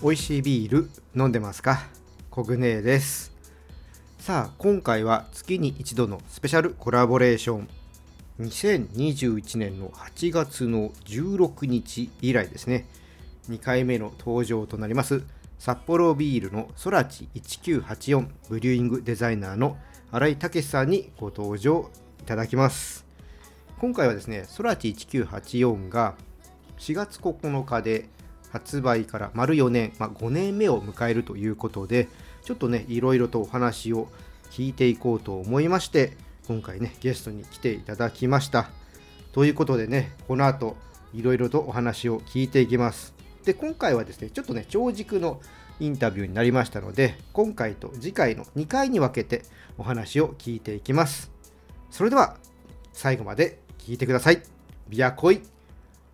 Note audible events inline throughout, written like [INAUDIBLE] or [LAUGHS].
美味しいビール飲んでますか？コグネです。さあ今回は月に一度のスペシャルコラボレーション。2021年の8月の16日以来ですね。2回目の登場となります。札幌ビールのソラチ1984ブリューイングデザイナーの新井武さんにご登場いただきます。今回はですねソラチ1984が4月9日で発売から丸4年、まあ、5年目を迎えるということでちょっとねいろいろとお話を聞いていこうと思いまして今回ねゲストに来ていただきました。ということでねこの後いろいろとお話を聞いていきます。で今回はですねちょっとね長軸のインタビューになりましたので今回と次回の2回に分けてお話を聞いていきます。それでは最後まで聞いてください。ビアコイ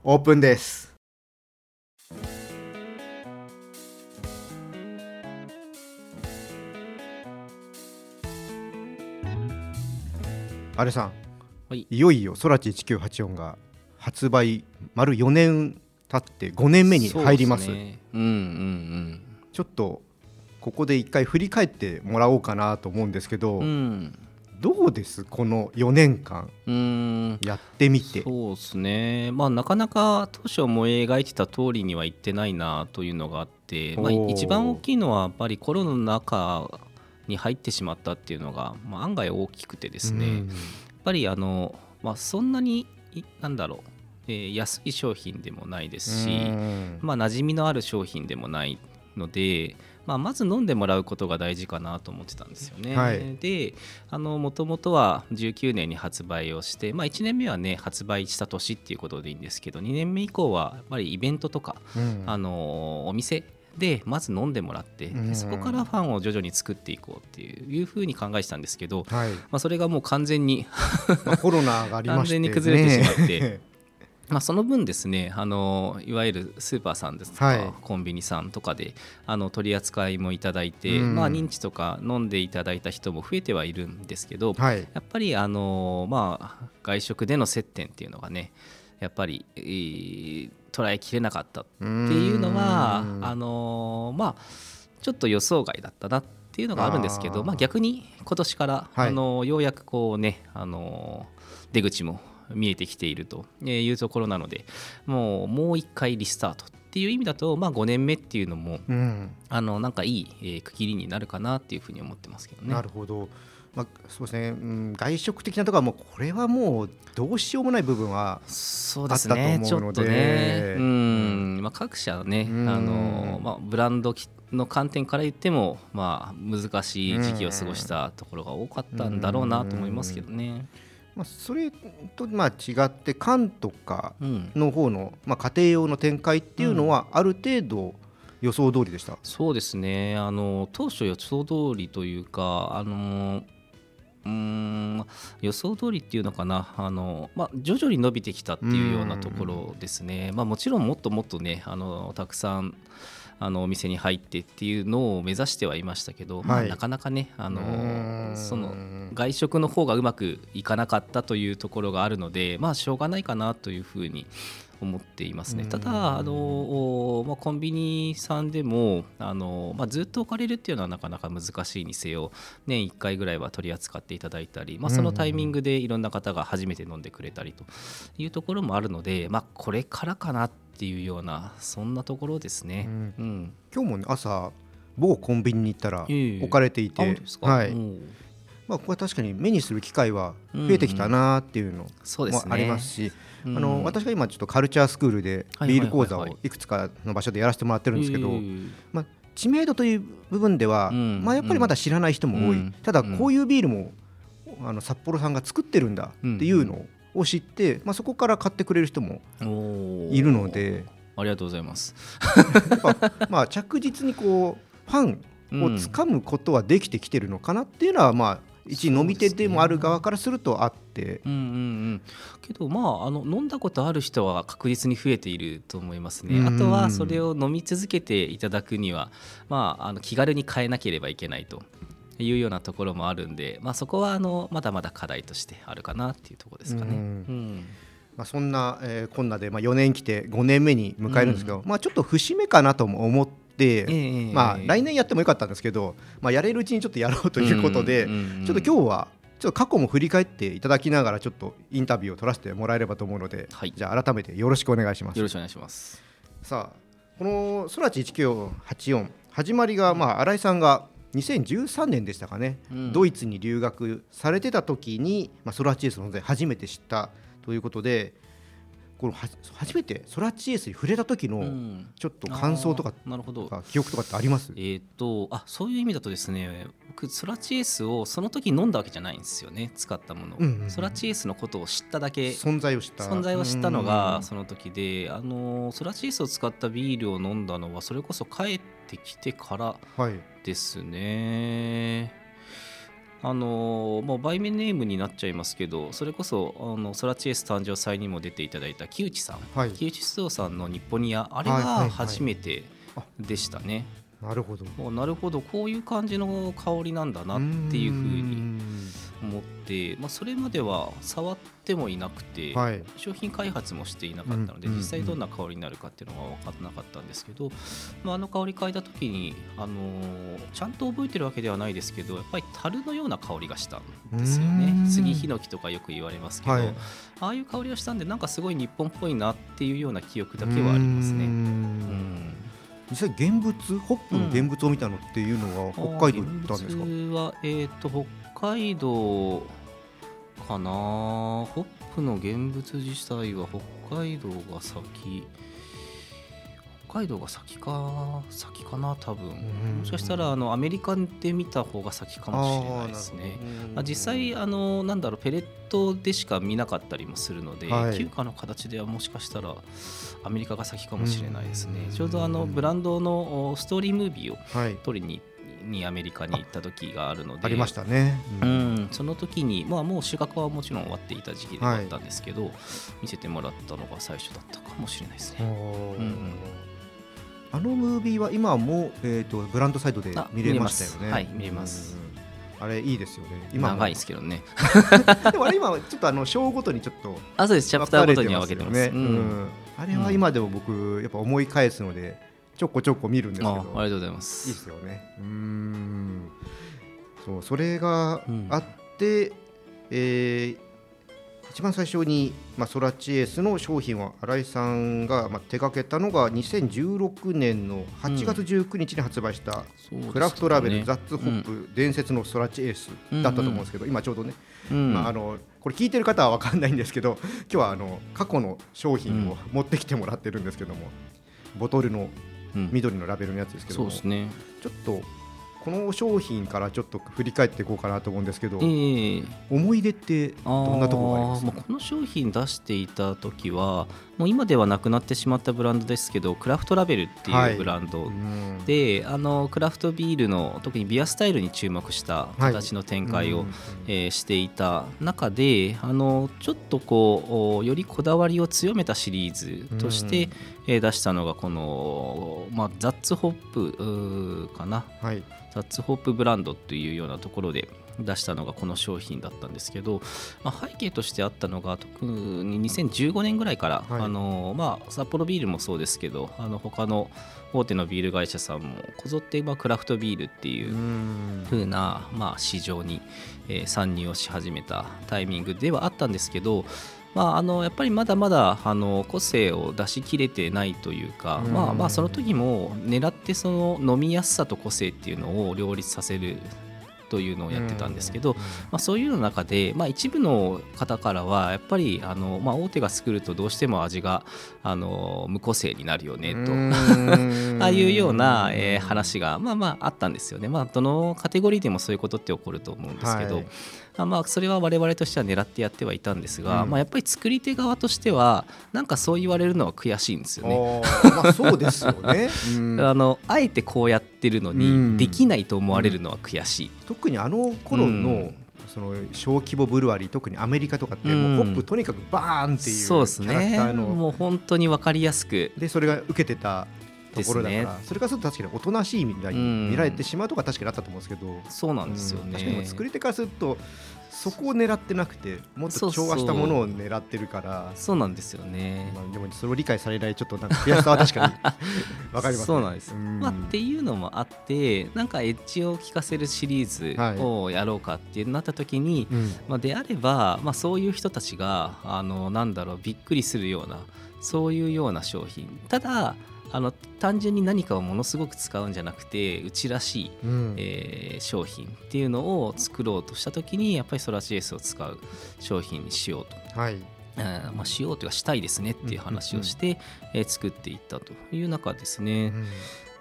オープンです。あれさん、はい、いよいよソラチ1984が発売丸4年経って5年目に入ります、ね、うんうんうん。ちょっとここで一回振り返ってもらおうかなと思うんですけど、うん、どうです？この4年間。やってみて。そうですね。まあなかなか当初思い描いてた通りにはいってないなというのがあって、まあ、一番大きいのはやっぱりコロナの中に入ってしまったっていうのが、まあ、案外大きくてですね、やっぱりあの、まあ、そんなになんだろう。えー、安い商品でもないですし、まあ、馴染みのある商品でもないので、まあ、まず飲んでもらうことが大事かなと思ってたんですよね。はい、でもともとは19年に発売をして、まあ、1年目はね発売した年っていうことでいいんですけど2年目以降はやっぱりイベントとか、うん、あのお店でまず飲んでもらって、うん、そこからファンを徐々に作っていこうっていうふうに考えてたんですけど、はい、まあ、それがもう完全にコロナがね、完全に崩れてしまって。まあ、その分ですねあのいわゆるスーパーさんですとか、はい、コンビニさんとかであの取り扱いもいただいて、うん、まあ、認知とか飲んでいただいた人も増えてはいるんですけど、はい、やっぱりあの、まあ、外食での接点っていうのがねやっぱり、えー、捉えきれなかったっていうのはあのまあちょっと予想外だったなっていうのがあるんですけどまあ、逆に今年から、はい、あのようやくこうねあの出口も見えてきているというところなのでもうもう一回リスタートっていう意味だと、まあ、5年目っていうのも、うん、あのなんかいい、えー、区切りになるかなっていうふうに思ってますけどね。なるほどまあ、そうですね、うん、外食的なところはもうこれはもうどうしようもない部分はあったと思うので、ね、うん。まあ、各社ね、あのまあ、ブランドの観点から言っても、まあ、難しい時期を過ごしたところが多かったんだろうなと思いますけどね。まあ、それとまあ違って缶とかの方の、まあ、家庭用の展開っていうのはある程度予想通りでした、そうですね。あの当初予想通りというかあのうん予想通りっていうのかな。あの、まあ、徐々に伸びてきたっていうようなところですね、まあ、もちろんもっともっとねあのたくさんあのお店に入ってっていうのを目指してはいましたけど、はい、まあ、なかなかねあのその外食の方がうまくいかなかったというところがあるのでまあしょうがないかなというふうに思っていますね。ただあの、まあ、コンビニさんでもあの、まあ、ずっと置かれるっていうのはなかなか難しいにせよ年1回ぐらいは取り扱っていただいたり、まあ、そのタイミングでいろんな方が初めて飲んでくれたりというところもあるので、まあ、これからかなっていうようなそんなところですね。うん、うん、今日も、ね、朝某コンビニに行ったら置かれていて、えー、はい。まあ、ここは確かに目にする機会は増えてきたなっていうのもありますし、あの私が今ちょっとカルチャースクールでビール講座をいくつかの場所でやらせてもらってるんですけど、まあ、知名度という部分では、まあ、やっぱりまだ知らない人も多い、ただこういうビールもあの札幌さんが作ってるんだっていうのを知って、まあ、そこから買ってくれる人もいるので。ありがとうございます。[LAUGHS] まあ着実にこうファンをつかむことはできてきてるのかなっていうのはまあ一飲み手でもある側からするとあって。うんうんうん、けどまああの飲んだことある人は確実に増えていると思いますね。あとはそれを飲み続けていただくには、まあ、あの気軽に変えなければいけないというようなところもあるんで、まあ、そこはあのまだまだ課題としてあるかなっていうところですかね。うん、うんまあ、そんな、えー、こんなで、まあ、4年来て5年目に迎えるんですけど、うん、まあ、ちょっと節目かなとも思って、ええまあ、来年やってもよかったんですけど、まあ、やれるうちにちょっとやろうということで、うんうんちょっと今日はちょっと過去も振り返っていただきながらちょっとインタビューを取らせてもらえればと思うので、はい。じゃあ改めてよろしくお願いします。よろしくお願いします。さあこの空知1984始まりが、まあ、新井さんが2013年でしたかね、うん。ドイツに留学されてた時に、まあ、ソラチエスの存在初めて知ったということでこ初めてソラチエスに触れた時のうん。ちょっと感想とかあーなるほど。か記憶とかってあります？えー、とあそういう意味だとですね僕ソラチエースをその時飲んだわけじゃないんですよね使ったもの、うんうんうん。ソラチエースのことを知っただけ。存在を知った。存在を知ったのうんがその時であのソラチエースを使ったビールを飲んだのはそれこそ帰ってきてからはい。ですねあのもう売名ネームになっちゃいますけどそれこそあのソラチエース誕生祭にも出ていただいた木内さん。はい。木内須藤さんの日本ニアあれが初めてあでしたね、なるほど。もうなるほど。こういう感じの香りなんだなっていうふうに。に思って、まあ、それまでは触ってもいなくて、はい。商品開発もしていなかったので、うんうんうん。実際どんな香りになるかっていうのが分からなかったんですけど、まあ、あの香り嗅いだ時に、あのーちゃんと覚えてるわけではないですけどやっぱり樽のような香りがしたんですよね。ん。杉ヒノキとかよく言われますけど、はい。ああいう香りをしたんでなんかすごい日本っぽいなっていうような記憶だけはありますね。実際現物ホップの現物を見たのっていうのは北海道に行ったんですか、あー現物は、えー、と北海道かな？ホップの現物自体は北海道が先。北海道が先か。先かな多分。ん。もしかしたらあのアメリカで見た方が先かもしれないですね。まあ、実際あのなんだろうペレットでしか見なかったりもするので、はい。休暇の形ではもしかしたらアメリカが先かもしれないですね。うん。ちょうどあのブランドのおストーリームービーをはい。撮りににアメリカに行った時があるので。ありましたね、ううん。ん、その時に、まあ、もう収穫はもちろん終わっていた時期ではあったんですけど、見せてもらったのが最初だったかもしれないですね。あのムービーは今も、えー、とブランドサイトであ見れましたよね。見れます。はい見れます。うんあれいいですよね。今も。長いですけどね。[LAUGHS] でもあれ今ちょっとあの章ごとにちょっとあ、そうです。チャプターごとには分けてます。ね。うん。あれは今でも僕やっぱ思い返すのでちょこちょこ見るんですけど。あありがとうございま。いいですすよね。うーん。そう、それがうん。あって、えー一番最初に、まあ、ソラチエースの商品を新井さんが、まあ、手掛けたのが2016年の8月19日に発売した、クラフトラベル、ザッツホップ、伝説のソラチエースだったと思うんですけど、今ちょうどね、うん。まあ、あのこれ聞いてる方は分かんないんですけど今日はあの過去の商品を持ってきてもらってるんですけども、ボトルのうん緑のラベルのやつですけど。も、そうですね。ちょっとこの商品からちょっと振り返っていこうかなと思うんですけど、ええ。思い出ってどんなところがありますあーもうこの商品出していた時はもう今ではなくなってしまったブランドですけどクラフトラベルってはい。いうブランド、うん。であのクラフトビールの特にビアスタイルに注目した形の展開を、うんえーしていた中であのちょっとこうおよりこだわりを強めたシリーズとして、えー出したのがこの、まあ、ザッツホップかな。はい。ザッツホップブランドっていうようなところで出したのがこの商品だったんですけど、まあ、背景としてあったのが特に2015年ぐらいから、はい。あのまあ、札幌ビールもそうですけどあの他の大手のビール会社さんもこぞって、まあ、クラフトビールっていううん。風な、まあ、市場に、えー参入をし始めたタイミングではあったんですけど、まあ、あのやっぱりまだまだあの個性を出し切れてないというか、うん。まあ、まあその時も狙ってその飲みやすさと個性っていうのを両立させるというのをやってたんですけど、まあ、そういうの中で、まあ、一部の方からはやっぱりあの、まあ、大手が作るとどうしても味があの無個性になるよねと。[LAUGHS] ああいうような、えー話がまあまああったんですよね。まあどのカテゴリーでもそういうことって起こると思うんですけど、はい。あまあそれは我々としては狙ってやってはいたんですが、うん。まあやっぱり作り手側としてはなんかそう言われるのは悔しいんですよね。まあそうですよね、うん。[LAUGHS] あのあえてこうやってるのに、うん。できないと思われるのは悔しい。特にあの頃の、うんその小規模ブルワリー特にアメリカとかって、うん。もうホップとにかくバーンっていうそうですキャラクねターの。もう本当に分かりやすく。でそれが受けてたところだから、ねそれからすると確かにおとなしいみたいに見られてしまうとか確かにあったと思うんですけど、そうなんですよね、うん確かに作り手からするとそこを狙ってなくてもっと調和したものを狙ってるからそうなんですよね、まあ、でもそれを理解されないちょっとなんか悔しさは確かにわかります、ね、そうなんです、ん。まあ、っていうのもあってなんかエッジを効かせるシリーズをやろうかってなった時に、うん。まあ、であれば、まあ、そういう人たちがあのなんだろうびっくりするようなそういうような商品。ただあの単純に何かをものすごく使うんじゃなくてうちらしい、うん。えー商品っていうのを作ろうとした時にやっぱりソラチエースを使う商品にしようと。はい。えーまあ、しようというかしたいですねっていう話をして、えー作っていったという中ですね、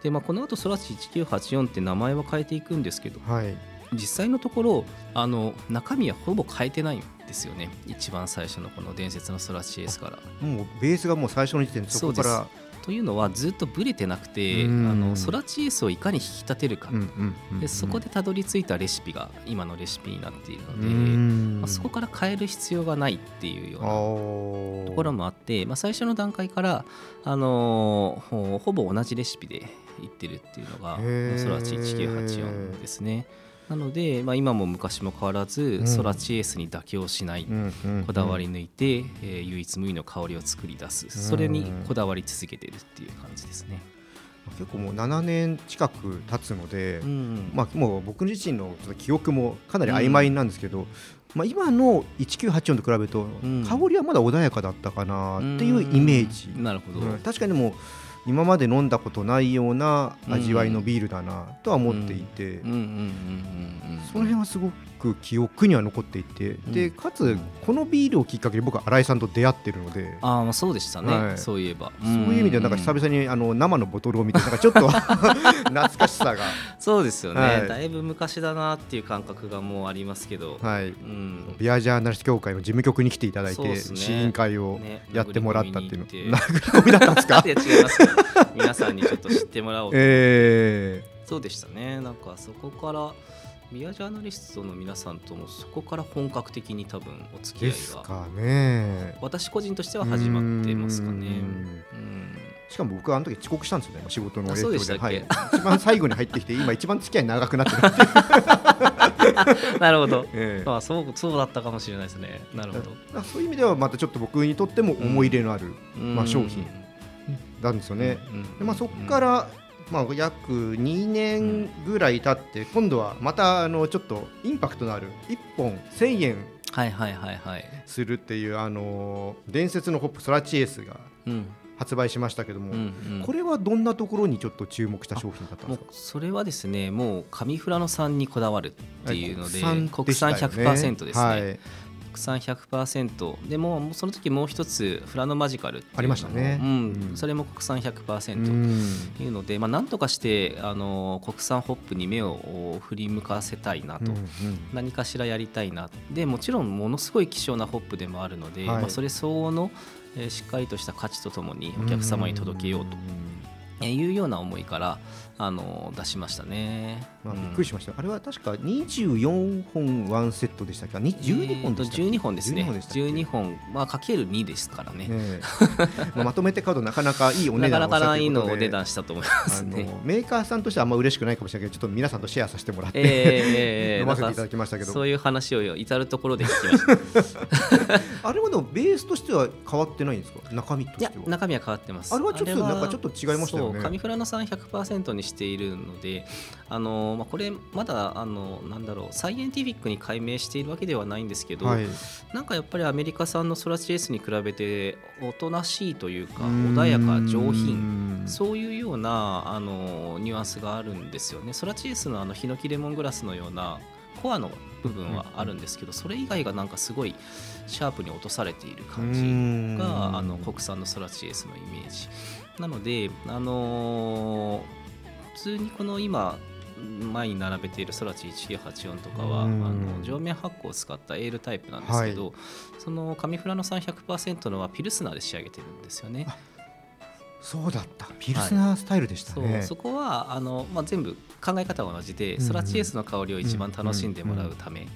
でまあ、この後ソラチ1984って名前は変えていくんですけどはい。実際のところあの中身はほぼ変えてないんですよね。一番最初のこの伝説のソラチエースから。もうベースがもう最初の時点でそこからというのはずっとブレてなくてあうん。のソラチエースをいかに引き立てるか、でそこでたどり着いたレシピが今のレシピになっているのうで、ん。まあ、そこから変える必要がないっていうようなとところもあって、まあ、最初の段階から、あのーほほぼ同じレシピでいってるっていうのがソラチ1984ですね。なので、まあ、今も昔も変わらず、うん。ソラチエースに妥協しない、こだわり抜いて、えー唯一無二の香りを作り出す。それにこだわり続けてるっていう感じですね。結構もう7年近く経つので、うんまあ、もう僕自身の記憶もかなり曖昧なんですけど、まあ、今の1984と比べるとん。香りはまだ穏やかだったかなっていうイメージ、うん。なるほど、うん。確かにもう今まで飲んだことないような味わいのビールだなとは思っていて、その辺はすごく記憶には残っていて、でかつこのビールをきっかけに僕は新井さんと出会ってるので。ああまあそうでしたね、はい。そういえば。そういう意味ではなんか久々々にあの生のボトルを見てなんかちょっと [LAUGHS] 懐かしさが、そうですよね、はい。だいぶ昔だなっていう感覚がもうありますけど、はい、うん。ビアジャーナリスト協会の事務局に来ていただいて、ね。試飲会をねやってもらったっていうの、殴り込みに行って。殴り込みだったんですか？いや違います皆さんにちょっと知ってもらおうと、えそうでしたね。なんかそこからビアジャーナリストの皆さんともそこから本格的に多分お付ー、き合いがかね。私個人としては始まってますかね。うしかも僕はあの時遅刻したんですよね仕事のあ影響で。はい、一番最後に入ってきて [LAUGHS] 今一番付き合い長くなってる [LAUGHS] なるほど。[LAUGHS] ええ。まあそうそうだったかもしれないですね。なるほど、そういう意味ではまたちょっと僕にとっても思い入れのある、まあ商品なんですよね、うんでまあ、そこから、まあ、約2年ぐらい経って、今度はまたあのちょっとインパクトのある1本1000円はいはいはいはい。するっていう、あのー伝説のホップソラチエースがうん。発売しましたけども、うんうん。これはどんなところにちょっと注目した商品だったんですか？それはですねもう上富良野産にこだわるっていうので国国産産でしたよね。100%ですね、はい国産100%でもその時もう一つフラノマジカルありましたね。うん。うん。それも国産う100%ん。というので、まあ、なんとかしてあの国産ホップに目を振り向かせたいなと、うんうん。何かしらやりたいな。でもちろんものすごい希少なホップでもあるので、はい。まあ、それ相応の、えーしっかりとした価値とともにお客様に届けようと。えーいうような思いからあの出しましたね。まあ、うん。びっくりしました、あれは確か24本ワンセットでしたっけ？に12本でしたっけ？えーと12本ですね。12本でしたっけ？12本まあかける2ですからね。ええ [LAUGHS] まあまとめて買うとなかなかいいお値段なかないいといのお値段したと思いますあね。のメーカーさんとしてはあんま嬉しくないかもしれないけどちょっと皆さんとシェアさせてもらって、えーえー [LAUGHS] 飲ませていただきましたけど。そういう話を至る所で聞きました。[LAUGHS] あれはでもベースとしては変わってないんですか？中身としては。中身は変わってます。あれはちょっとなんかちょっと違いましたよね。上富良野産100%にしているので、あのまあこれまだあのなんだろうサイエンティフィックに解明しているわけではないんですけど、はい。なんかやっぱりアメリカ産のソラチエースに比べておとなしいというか穏やか上品そういうようなあのニュアンスがあるんですよね。ソラチエースのあのヒノキレモングラスのようなコアの部分はあるんですけど、それ以外がなんかすごいシャープに落とされている感じじがあの国産のソラチエースのイメージ。なので、あのー普通にこの今前に並べているソラチ1984とかはあうん。の上面発酵を使ったエールタイプなんですけど、その上富良野産100%のはピルスナーで仕上げてるんですよね。そうだった。ピルスナースタイルでしたそうね、そこはあの、まあ、全部考え方は同じで、うんソラチエースの香りを一番楽しんでもらうため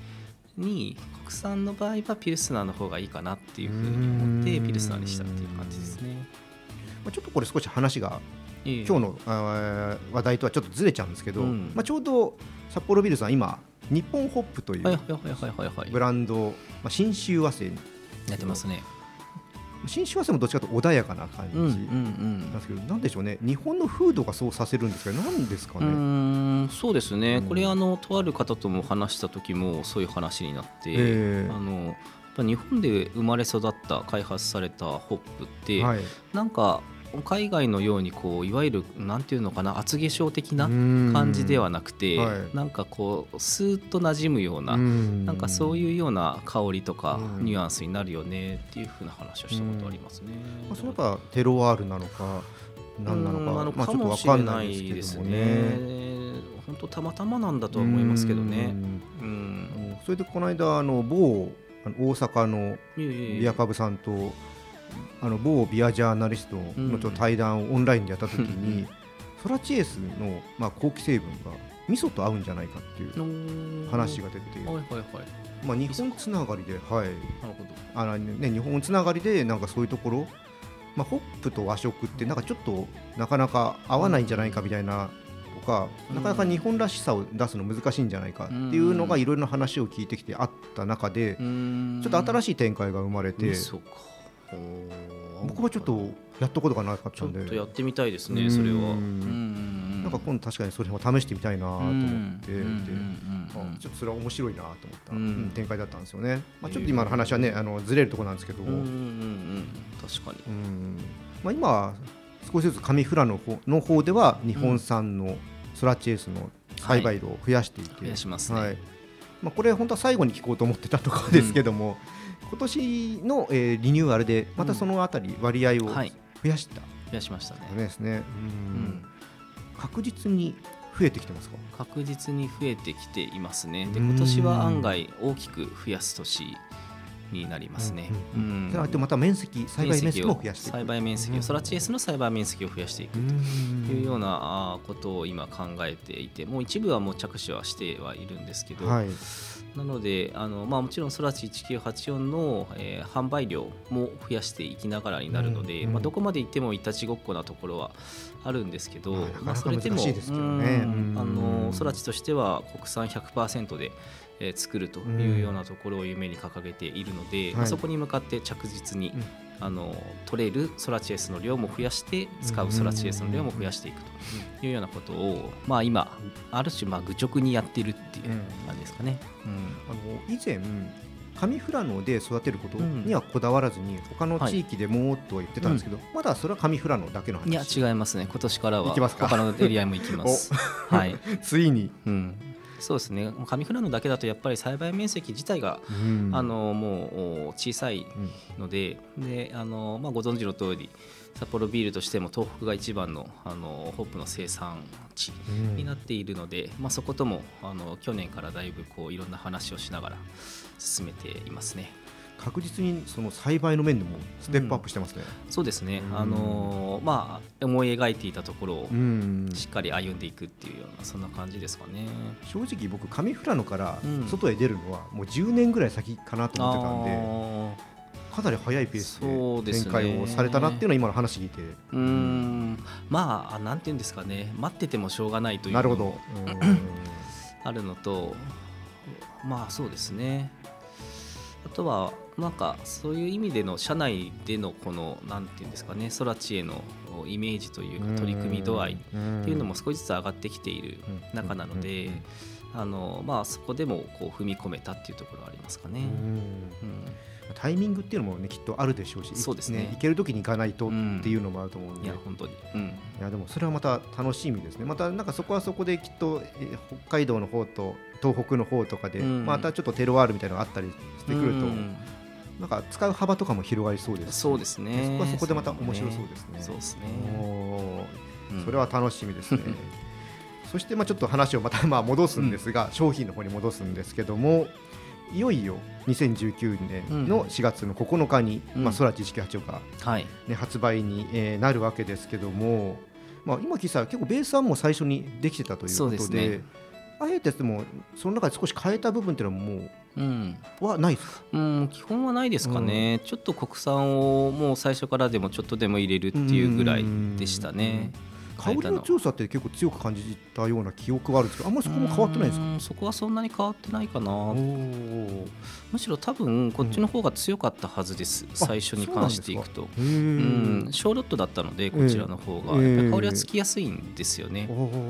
に、国産の場合はピルスナーの方がいいかなっていうふうに思ってうん。ピルスナーにしたっていう感じですね。まあちょっとこれ少し話がええ今日の話題とはちょっとずれちゃうんですけど、うん。まあ、ちょうど札幌ビールさん今日本ホップといはいうブランド、まあ、新州和製。やってますね。新州和製もどっちかというと穏やかな感じ。うんうんなんですけど、なんでしょうね。日本の風土がそうさせるんですかね。なんですかね、そうですね、うん。これあのとある方とも話した時もそういう話になって、ええ。あのやっぱ日本で生まれ育った開発されたホップって、はい、なんか海外のようにこういわゆるなんていうのかな厚化粧的な感感じではなくて、はい。なんかこうスーッと馴染むような、ななんかそうういうような香りとかうん。ニュアンスになるよねっていうふうな話をしたことありますね。まあ、それやっぱテロワールなのか何なのかうんかもしれなないいでですね。ね。本当たまたまなんだとは思いますけどね。うん。それでこの間あの某大阪のビアパブさんとあの某ビアジャーナリストの対談をオンラインでやった時に、ソラチエースの、まあ、後期成分が味噌と合うんじゃないかっていう話が出て、はいはいはい。まあ、日本つながりで、はい、なるほど。あのね、日本つながりでなんかそういうところ、まあ、ホップと和食ってなんかちょっとなかなか合わないんじゃないかみたいなとか、うんなかなか日本らしさを出すの難しいんじゃないかっていうのがいろいろな話を聞いてきてあった中で、ちょっと新ししい展開が生まれて、そうか。僕はちょっとやったことがなかっちょったんでとやってみたいですね。それは。なんか今度確かにそれも試してみたいなと思って、ちょっとそれは面白いなと思った、展開だったんですよね、まあ、ちょっと今の話はねあのずれるところなんですけど、確かに。うん。まあ、今少しずつ上富良野の方では日本産のソラチエースの栽培量を増やしていて、増やしますね。はい。まあ、これ本当は最後に聞こうと思ってたところですけども、今年の、えーリニューアルでまたそのあたり割合をはい。増やした。増やしましたね。ですね、うん。うん。確実に増えてきてますか？確実に増えてきていますね。でうん。今年は案外大きく増やす年になりますね。うんうんうん。それはでまた面積栽培面積も増やしていく。栽培面積うんをソラチエースの栽培面積を増やしていくというようなことを今考えていてもう一部はもう着手はしてはいるんですけど、はいなのであの、まあ、もちろんソラチ1984の、えー販売量も増やしていきながらになるので、うんうんまあ、どこまで行ってもいたちごっこなところはあるんですけど、まあなかなかまあ、それでもうんうん。あのソラチとしては国産100%で、えー作るというようなところを夢に掲げているので、まあ、はい。そこに向かって着実に、うんあの取れるソラチエースの量も増やして使うソラチエースの量も増やしていくというようなことを、まあ、今ある種まあ愚直にやってるっていう感じですかね。うん。あの以前上富良野で育てることうん。にはこだわらずに他のはい地域でもとは言ってたんですけど、まだそれは上富良野だけの話いや違いますね。今年からは他のエリアも行きます。[LAUGHS] はい、ついに、うん、そうですね。上富良野だけだとやっぱり栽培面積自体が、うん。あのもう小さいうん。のでであの、まあ、ご存知の通り札幌ビールとしても東北が一番のあのホップの生産地うん。になっているので、まあ、そこともあの去年からだいぶこういろんな話をしながら進めていますね。確実にその栽培の面でもステップアップしてますね。そうですね、うん。あのまあ、思い描いていたところをうん。しっかり歩んでいくっていうようなそんな感じですかね。正直僕上富良野からうん。外へ出るのはもう10年ぐらい先かなと思ってたんで、あかなり早いペースで展開をされたなっていうのは今の話聞いて、ーうーん。まあなんていうんですかね。待っててもしょうがないというなるほど。あるのとまあそうですね。あとはなんかそういう意味での社内でのこのなんていうんですかね空知へのイメージというか取り組み度合いっていうのも少しずつ上がってきている中なので、あのまあ、そこでもこう踏み込めたっていうところはありますかね。うん。うんタイミングっていうのもねきっとあるでしょうしそうですね。行ける時に行かないとっていうのもあると思うんで、いや本当に、うん、いやでもそれはまた楽しみですね。またなんかそこはそこできっと、えー北海道の方と東北の方とかで、うん。またちょっとテロワールみたいなのがあったりしてくると、うんなんか使う幅とかも広がりそうですしそうですね。そこはそこでまた面白そうですね。そうですね。それは楽しみですね。[LAUGHS] そしてまあちょっと話をまたまあ戻すんですが、商品の方に戻すんですけども。いよいよ2019年の4月の9日に、うん。まあ、空知識8がはい。ね、発売に、えーなるわけですけども、まあ、今聞いたら結構ベース案も最初にできてたというそうことでですねあえてでもその中で少し変えた部分っていうのはもうん。うはないですか？うん、基本はないですかね、ちょっと国産をもう最初からでもちょっとでも入れるっていうぐらいでしたね。香りの強さって結構強く感じたような記憶があるんですけどあんまりそこも変わってないですか？そこはそんなに変わってないかな。むしろ多分こっちの方が強かったはずです、うん、最初に関していくと。うん、ショーロットだったのでこちらの方が、香りはつきやすいんですよね。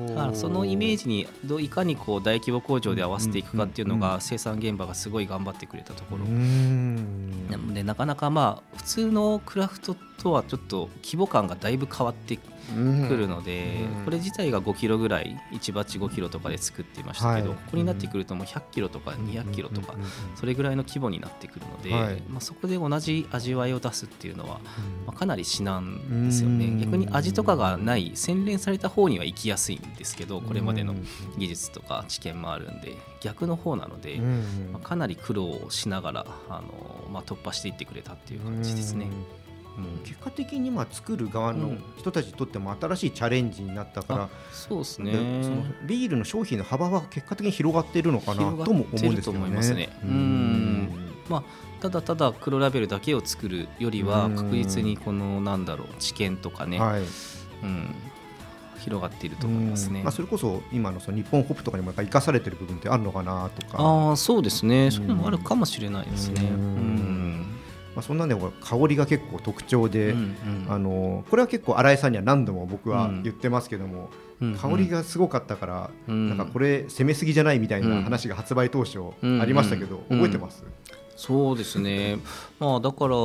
だからそのイメージにどいかにこう大規模工場で合わせていくかっていうのが生産現場がすごい頑張ってくれたところ。なのでなかなかまあ普通のクラフトとはちょっと規模感がだいぶ変わってくるので、うん、これ自体が5キロぐらい1バッチ5キロとかで作っていましたけど、はい、ここになってくるともう100キロとか200キロとかそれぐらいの規模になってくるので、はい、まあ、そこで同じ味わいを出すっていうのは、まあ、かなり至難ですよね。逆に味とかがない洗練された方には行きやすいんですけどこれまでの技術とか知見もあるんで逆の方なので、まあ、かなり苦労をしながらあの、まあ、突破していってくれたっていう感じですね。結果的にまあ作る側の人たちにとっても新しいチャレンジになったから、そうですね。そのビールの商品の幅は結果的に広がっているのかなとも思うんですよね。まあただただ黒ラベルだけを作るよりは確実にこのなんだろう知見とかね、はい、うん。広がっていると思いますね。まあ、それこそ今のその日本ホップとかにも生かされている部分ってあるのかなとか。ああそうですね。そういうのもあるかもしれないですね。うんまあ、そんなんで香りが結構特徴で、うんうん、あのこれは結構新井さんには何度も僕は言ってますけども、うん香りがすごかったから、うん、なんかこれ攻めすぎじゃないみたいな話が発売当初ありましたけど、覚えてます、そうですね、まあ、だから、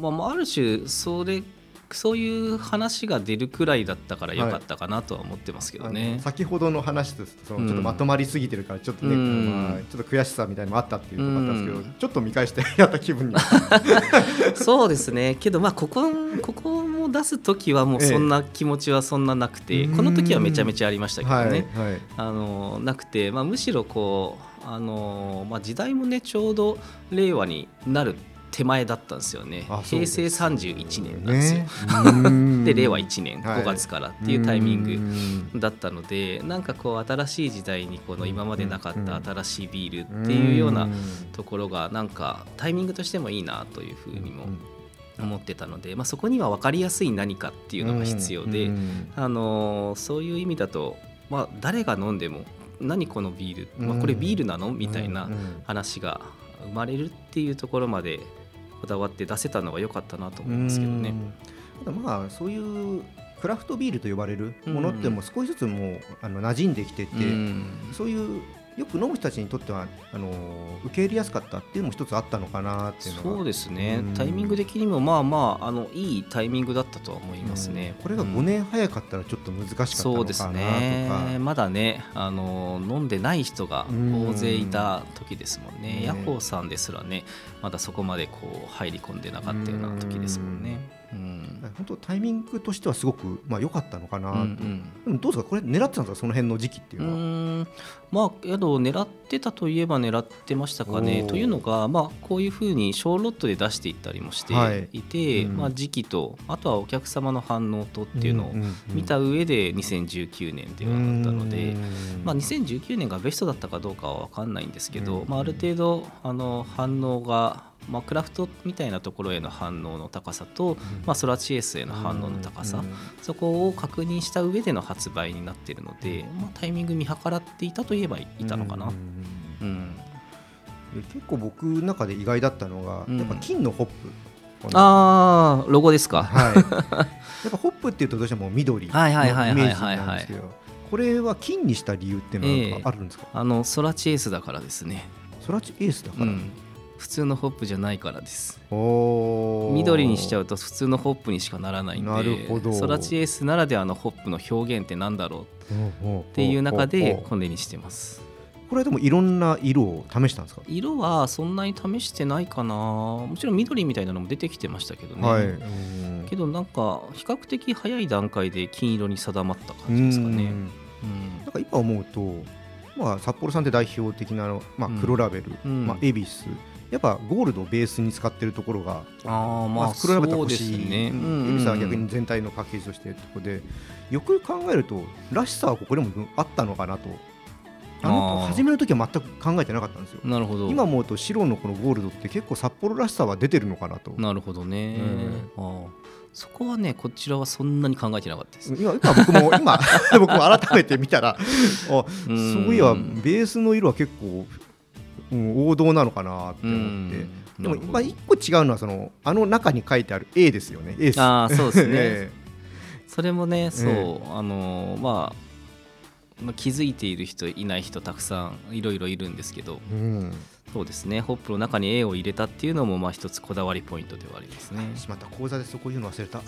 まあ、ある種それそういう話が出るくらいだったからよかったかなとは思ってますけどね、はい、先ほどの話とそのちょっとまとまりすぎてるからちょっとね、うん、まあ、ちょっと悔しさみたいなのもあったっていうところだったんですけど、うん、ちょっと見返してやった気分に。[LAUGHS] [LAUGHS] そうですね。けどまあここここも出す時はもうそんな気持ちはそんななくて、ええ、この時はめちゃめちゃありましたけどね、はいはい、あのなくて、まあ、むしろこうあのまあ、時代もねちょうど令和になる手前だったんですよね。平成31年なんですよ。[LAUGHS] で令和1年5月からっていうタイミングだったので、はい、なんかこう新しい時代にこの今までなかった新しいビールっていうようなところがなんかタイミングとしてもいいなというふうにも思ってたので、まあ、そこには分かりやすい何かっていうのが必要で、あのそういう意味だと、まあ、誰が飲んでも何このビール、まあ、これビールなの？みたいな話が生まれるっていうところまでこだわって出せたのが良かったなと思いますけどね。まあそういうクラフトビールと呼ばれるものっても少しずつもうあの馴染んできてて、そういうよく飲む人たちにとってはあの受け入れやすかったっていうのも一つあったのかなっていうのそうですね、タイミング的にもまあまああのいいタイミングだったとは思いますね、これが5年早かったらちょっと難しかったのかなとか、そうですね。まだねあの飲んでない人が大勢いた時ですもんね、ヤホーさんですらねまだそこまでこう入り込んでなかったような時ですもんね。うん、本当タイミングとしてはすごくまあ良かったのかな。と、うんうん、でもどうですか？これ狙ってたんですか？その辺の時期っていうのは。まあけど狙ってたといえば狙ってましたかね。というのがまあこういうふうに小ロットで出していったりもしてい。て、はいうん、まあ時期とあとはお客様の反応とっていうのを見た上で2019年ではあったので、まあ2019年がベストだったかどうかは分かんないんですけど、まあある程度あの反応がまあ、クラフトみたいなところへの反応の高さと、まあ、ソラチエースへの反応の高さ、そこを確認した上での発売になっているので、まあ、タイミング見計らっていたといえばいたのかな。うん。結構僕の中で意外だったのが、やっぱ金のホップああロゴですか？はい。[LAUGHS] やっぱホップっていうとどうしても緑のイメージなんですけどこれは金にした理由っていうのはあるんですか、えー、あのソラチエースだからですね。ソラチエースだから、うん普通のホップじゃないからです。緑にしちゃうと普通のホップにしかならないんでなるほど。ソラチエースならではのホップの表現ってなんだろう？っていう中でこれにしてます。これでもいろんな色を試したんですか？色はそんなに試してないかな。もちろん緑みたいなのも出てきてましたけどね、はい、けどなんか比較的早い段階で金色に定まった感じですかね。うん。なんか今思うとまあ、札幌さんって代表的な、まあ、黒ラベル、うん、まあ、恵比寿やっぱゴールドをベースに使ってるところがあ、まあ、黒ラベル欲しい。ね、うん、恵比寿は逆に全体のパッケージとしてところでよく考えるとらしさはここでもあったのかなと。あの始める時は全く考えてなかったんですよ。なるほど。今思うと白のこのゴールドって結構札幌らしさは出てるのかなと。なるほどね、うん、あそこはねこちらはそんなに考えてなかった。です今今僕も今 [LAUGHS] 僕も改めて見たらあそういえばベースの色は結構、うん、王道なのかなって思って。でも、まあ、一個違うのはそのあの中に書いてある A ですよね。エースあそうですね。[LAUGHS] それもね、そう、えー、あのまあ、まあ、気づいている人いない人たくさんいろいろいるんですけど、うん、そうですね。ホップの中に A を入れたっていうのもまあ一つこだわりポイントではありますね。しまった講座でそこ言うの忘れた。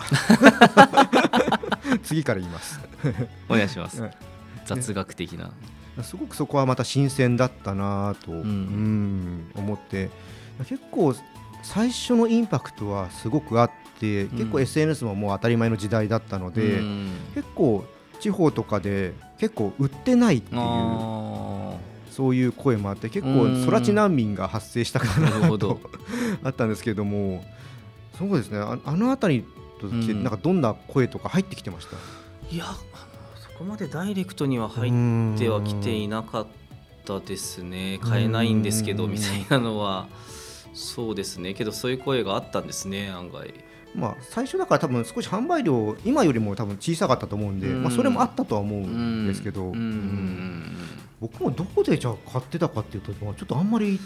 [LAUGHS] 次から言います。[LAUGHS] お願いします、雑学的な、すごくそこはまた新鮮だったなと、うん、うん、思って。結構最初のインパクトはすごくあって結構 SNS ももう当たり前の時代だったので、うん、結構地方とかで結構売ってないっていうそういう声もあって結構空地難民が発生したかなと [LAUGHS] あったんですけれどもそうですね。ああの辺りとなんかどんな声とか入ってきてました？いやそこまでダイレクトには入ってはきていなかったですね。買えないんですけどみたいなのは。そうですね。けどそういう声があったんですね案外。まあ、最初だから多分少し販売量今よりも多分小さかったと思うんで、まあ、それもあったとは思うんですけど、僕もどこでじゃあ買ってたかっていうとちょっとあんまり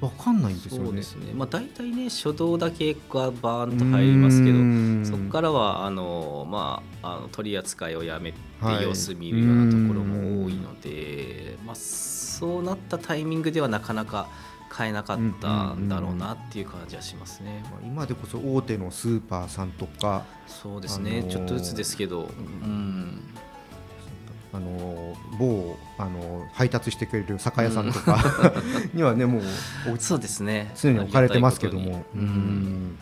分かんないんですよね。そうですね。まあ、大体ね初動だけがバーンと入りますけどそこからはあの、まあ、あの取り扱いをやめて様子見るようなところも多いので、まあ、そうなったタイミングではなかなか。買えなかったんだろうなっていう感じはしますね、今でこそ大手のスーパーさんとかそうですね、あのー、ちょっとずつですけど、うん、あの某あの配達してくれる酒屋さんとか [LAUGHS] にはねもうそうですね。常に置かれてますけども。うん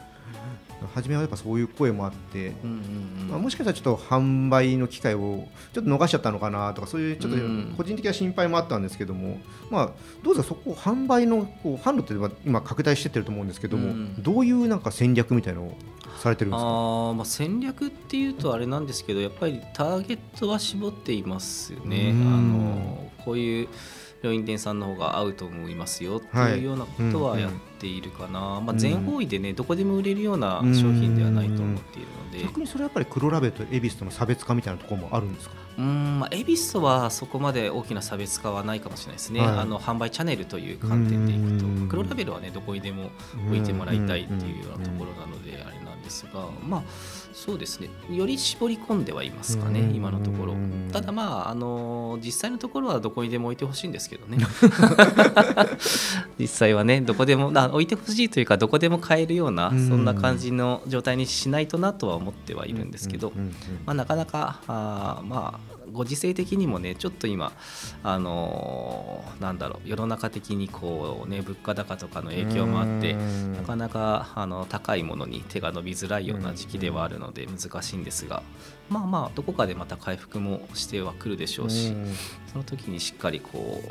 初めはやっぱそういう声もあって、まあ、もしかしたらちょっと販売の機会をちょっと逃しちゃったのかなとかそういうちょっと個人的な心配もあったんですけども、まあ、どうですかそこ販売のこう販路って今拡大してってると思うんですけども、どういうなんか戦略みたいなのをされてるんですか？あ、まあ、戦略っていうとあれなんですけどやっぱりターゲットは絞っていますよね。あのこういう病院店さんの方が合うと思いますよっていうようなことはやっているかな、はい。うんうん、まあ、全方位でねどこでも売れるような商品ではないと思っているので逆にそれはやっぱり黒ラベルと恵比寿との差別化みたいなところもあるんですか？うんまあ、恵比寿とはそこまで大きな差別化はないかもしれないですね、はい、あの販売チャンネルという観点でいくと黒ラベルはねどこにでも置いてもらいたいっていうようなところなのであれなんですがまあそうですね。より絞り込んではいますかね今のところ。ただまああの実際のところはどこにでも置いてほしいんですけどね。[LAUGHS] 実際はねどこでも置いてほしいというかどこでも買えるようなそんな感じの状態にしないとなとは思ってはいるんですけど、まあ、なかなかあまあご時世的にもねちょっと今あのー、なんだろう世の中的にこうね物価高とかの影響もあってなかなかあの高いものに手が伸びづらいような時期ではあるので難しいんですがまあまあどこかでまた回復もしてはくるでしょうしその時にしっかりこ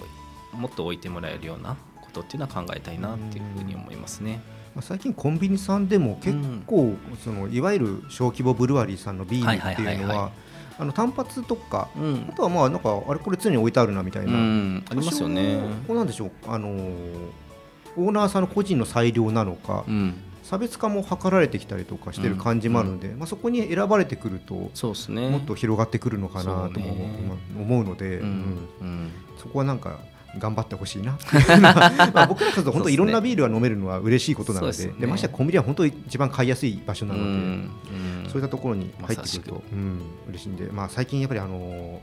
うもっと置いてもらえるようなことっていうのは考えたいなっていうふうに思いますね。最近コンビニさんでも結構、そのいわゆる小規模ブルワリーさんのビールっていうのはあの単発とか、うん、あとはまあなんかあれこれ常に置いてあるなみたいな、うん、ありますよね。こうなんでしょうあのオーナーさんの個人の裁量なのか、うん、差別化も図られてきたりとかしてる感じもあるので、まあ、そこに選ばれてくるとそうす、ね、もっと広がってくるのかなとも思うので、そこはなんか頑張ってほしいな [LAUGHS] まあ僕らと本当いろんなビールが飲めるのは嬉しいことなのでで、ね、ましてやコンビニは本当に一番買いやすい場所なので、うん、そういったところに入ってくると、うん、嬉しいんで、まあ、最近やっぱりあの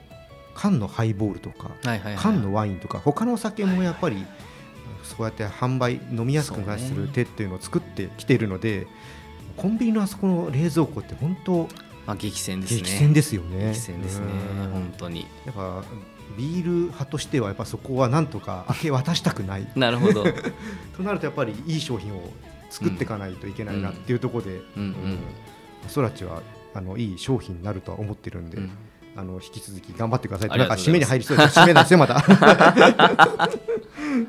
缶のハイボールとか、はいはいはい、缶のワインとか他のお酒もやっぱり、そうやって販売飲みやすくなする手っていうのを作ってきているので、コンビニのあそこの冷蔵庫って本当まあ激戦ですね。激戦ですよね。激戦ですね。本当に。やっぱビール派としてはやっぱそこはなんとか明け渡したくない。なるほど。[LAUGHS] となるとやっぱりいい商品を作っていかないといけないなっていうところで、うんうん、ソラチはあのいい商品になるとは思ってるんで、うん、あの引き続き頑張ってくださいってなんか締めに入りそうです締めなんですよまた [LAUGHS]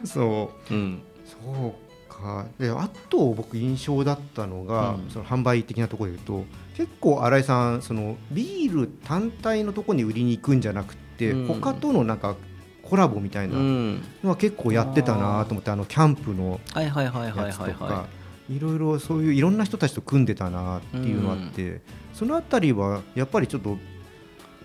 そう、うん、そうか。であと僕印象だったのが、うん、その販売的なところで言うと結構新井さんそのビール単体のところに売りに行くんじゃなくてて、うん、他とのなんかコラボみたいなのは結構やってたなと思ってあのキャンプのやつとかいろいろそういういろんな人たちと組んでたなっていうのがあって、そのあたりはやっぱりちょっと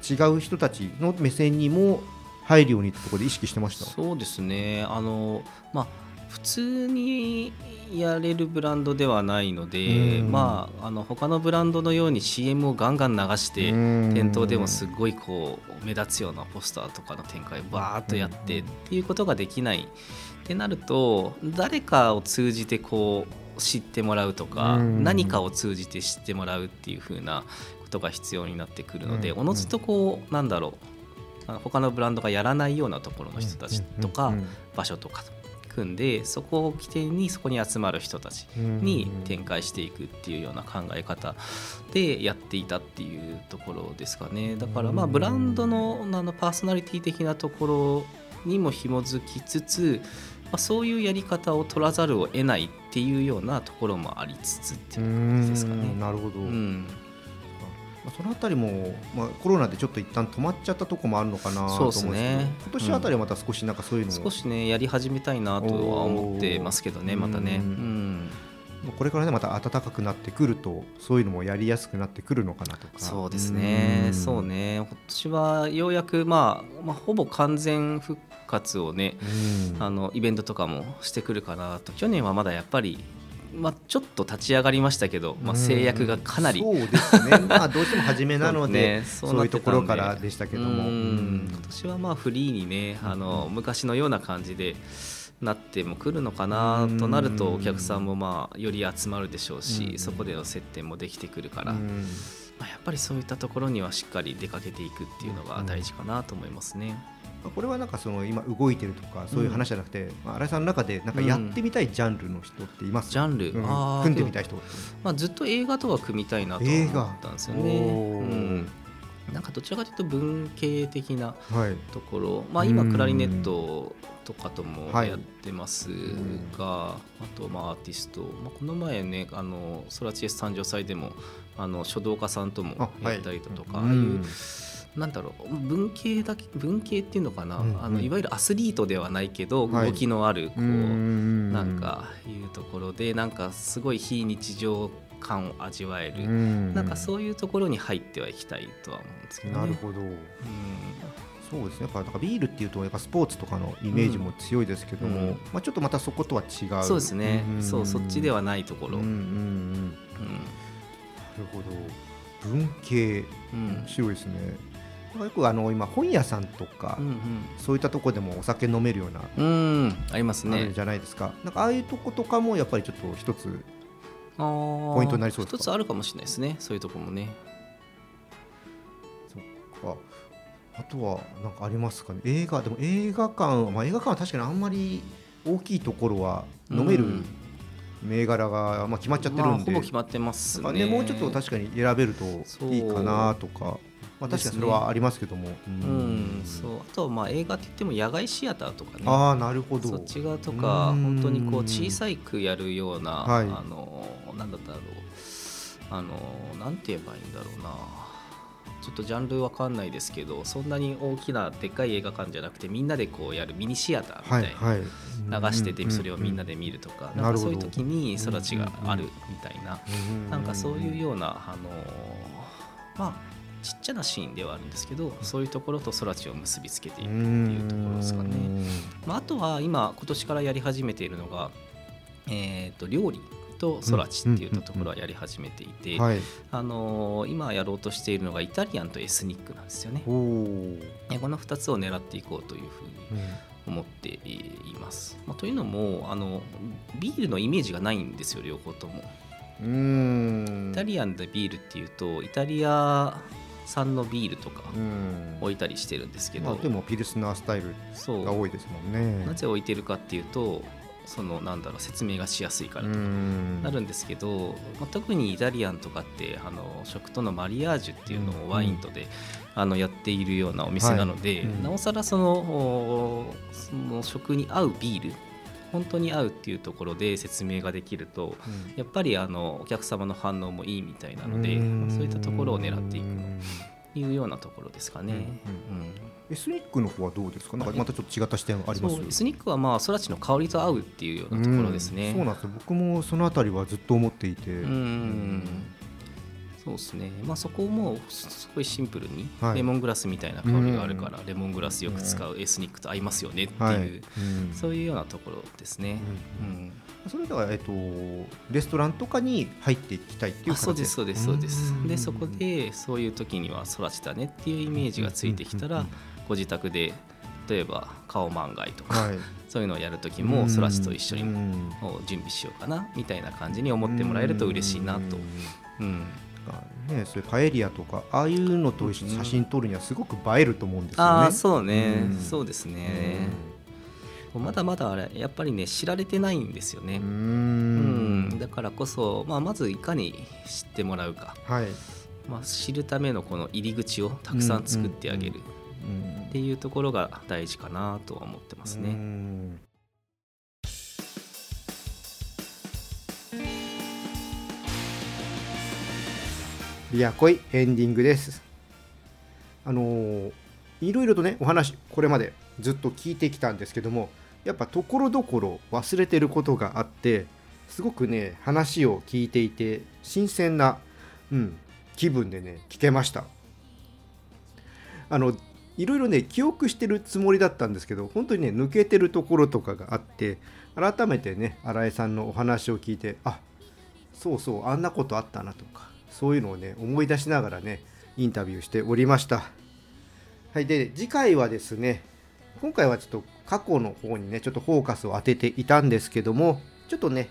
違う人たちの目線にも入るようにってところで意識してました？そうですね。あのまあ普通にやれるブランドではないので、うん。まああの他のブランドのように CM をガンガン流して店頭でもすごいこう目立つようなポスターとかの展開をバーっとやってっていうことができないってなると誰かを通じてこう知ってもらうとかうん。何かを通じて知ってもらうっていう風なことが必要になってくるのでうん。おのずとこうなんだろう他のブランドがやらないようなところの人たちとかうん。場所とかと組んでそこを起点にそこに集まる人たちに展開していくっていうような考え方でやっていたっていうところですかね。だからまあうんブランドのあのパーソナリティ的なところにも紐づきつつ、まあ、そういうやり方を取らざるを得ないっていうようなところもありつつってういう感じですかね。ん。なるほど、うん、まあ、そのあたりも、まあ、コロナでちょっと一旦止まっちゃったとこもあるのかなとそうです思うんですけどね。今年あたりはまた少しなんかそういうのも、少しねやり始めたいなとは思ってますけどねまたね。ううんんこれからねまた暖かくなってくるとそういうのもやりやすくなってくるのかなとか。そうですね、ん。そうね、今年はようやく、まあ、まあ、ほぼ完全復活をね、うん。あのイベントとかもしてくるかなと、去年はまだやっぱり、まあ、ちょっと立ち上がりましたけど、まあ、制約がかなり、そうですね。まあどうしても初めなのでそ [LAUGHS] そうういうところからでしたけども。今年はまあフリーにね、あの昔のような感じで。なってもくるのかなとなるとうん。お客さんもまあより集まるでしょうしうん。そこでの接点もできてくるからうん。まあ、やっぱりそういったところにはしっかり出かけていくっていうのが大事かなと思いますね。これはなんかその今動いてるとかそういう話じゃなくて、まあ新井さんの中でなんかやってみたいジャンルの人っています、ジャンル、組んでみたい人まあ、ずっと映画とか組みたいなと思ったんですよね。なんかどちらかというと文系的なはい。ところ、まあ、うん。今クラリネットとかともはいやってますが、あとまあアーティスト、まあ、この前ねあのソラチエス誕生祭でもあの書道家さんともあはい。やったりだとか、うん。ああいうなんだろう文系だけ文系っていうのかな、うん。うん。あのいわゆるアスリートではないけど、はい。動きのあるこう、うんなんかいうところでなんかすごい非日常感を味わえる、うん。なんかそういうところに入ってはいきたいとは思うんですけどね。なるほど。うん。そうですね。やっぱなんかビールっていうとやっぱスポーツとかのイメージも強いですけども、うん。まあ、ちょっとまたそことは違う。そうですね、んそうそっちではないところ、うんうんうん。なるほど。文系。うん。面白いですねよくあの今本屋さんとか、うんそういったとこでもお酒飲めるようなうん。うんありますね。じゃないですか、なんかああいうとことかもやっぱりちょっと一つポポイントになりそうですか？一つあるかもしれないですね。そういうところもね。そっか。あとはなんかありますかね？映画でも映画館、まあ、映画館は確かにあんまり大きいところは飲めるうん銘柄が、まあ、決まっちゃってるまあ、んで、ほぼ決まってますまあねねもうちょっと確かに選べるといいかなとか、まあ、確かにそれはありますけども、ううん。そう。あとはまあ映画って言っても野外シアターとかね。ああなるほど。そっち側とかうん本当にこう小さいくやるような、はい。あのなんだったろうあのなんて言えばいいんだろうな。ちょっとジャンルわかんないですけどそんなに大きなでっかい映画館じゃなくてみんなでこうやるミニシアターみたな、はいいはい。流しててそれをみんなで見るとか、うんなんかそういう時に空知があるみたいな、うん。なんかそういうようなあのまあちっちゃなシーンではあるんですけどそういうところと空知を結びつけていくっていうところですかね。まあ、あとは今今年からやり始めているのが、えー、と料理と空知っていうところはやり始めていて、はい。あのー今やろうとしているのがイタリアンとエスニックなんですよね。この2つを狙っていこうというふうに思っています。まあ、というのもあのビールのイメージがないんですよ両方とも。うーん。イタリアンでビールっていうとイタリア産のビールとかうん。置いたりしてるんですけど、まあ、でもピルスナースタイルが多いですもんね。なぜ置いてるかっていうとそのなんだろう説明がしやすいからうとかん。なるんですけど、まあ、特にイタリアンとかってあの食とのマリアージュっていうのをワインとで、あのやっているようなお店なので、はい。うん。なおさらそのおその食に合うビール本当に合うっていうところで説明ができるとうん。やっぱりあのお客様の反応もいいみたいなので、うん。まあそういったところを狙っていくいうようなところですかね。うんうんエスニックの方はどうですか？なんかまたちょっと違った視点あります？エスニックはまあ空知の香りと合うっていうようなところですね。うん、そうなんです。よ僕もそのあたりはずっと思っていて。うんそうですね、まあ、そこもすごいシンプルに、レモングラスみたいな香りがあるから、レモングラスよく使うエスニックと合いますよねっていう、はい、そういうようなところですね。うん。それでは、えっと、レストランとかに入っていきたいっていうそうですそうですそうです。でそこでそういう時には育ちだねっていうイメージがついてきたら、ご自宅で例えば顔漫画とか、はい、[LAUGHS] そういうのをやる時もそらちと一緒に準備しようかなみたいな感じに思ってもらえると嬉しいなと。うんね、それパエリアとかああいうのと一緒に写真撮るにはすごく映えると思うんですよね。あそうね、うそうですね。まだまだあれやっぱりね知られてないんですよね。うん。だからこそ、まあ、まずいかに知ってもらうか、はい。まあ、知るためのこの入り口をたくさん作ってあげるっていうところが大事かなとは思ってますね。ビアコイエンディングです。あのー、いろいろとねお話これまでずっと聞いてきたんですけどもやっぱところどころ忘れてることがあってすごくね話を聞いていて新鮮な、うん、気分でね聞けましたあのいろいろね記憶してるつもりだったんですけど本当にね抜けてるところとかがあって改めてね新井さんのお話を聞いてあそうそうあんなことあったなとかそういうのをね思い出しながらねインタビューしておりました。はいで次回はですね今回はちょっと過去の方にねちょっとフォーカスを当てていたんですけどもちょっとね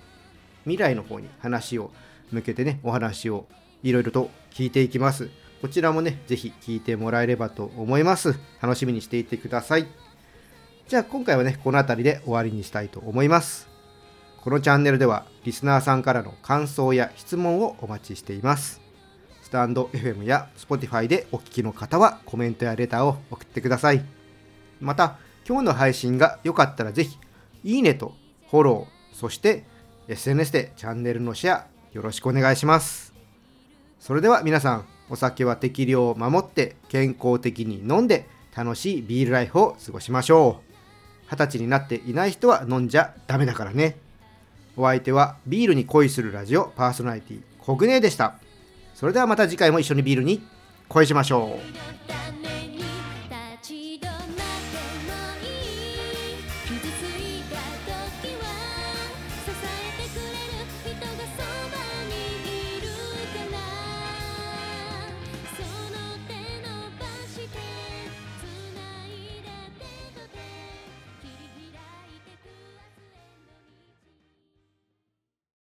未来の方に話を向けてねお話をいろいろと聞いていきます。こちらもね是非聞いてもらえればと思います。楽しみにしていてください。じゃあ今回はねこの辺りで終わりにしたいと思います。このチャンネルではリスナーさんからの感想や質問をお待ちしていますスタンド FM や Spotify でお聞きの方はコメントやレターを送ってくださいまた今日の配信が良かったらぜひ、いいねとフォロー、そして SNS でチャンネルのシェアよろしくお願いします。それでは皆さん、お酒は適量を守って健康的に飲んで楽しいビールライフを過ごしましょう。二十歳になっていない人は飲んじゃダメだからね。お相手はビールに恋するラジオパーソナリティコグネでした。それではまた次回も一緒にビールに恋しましょう。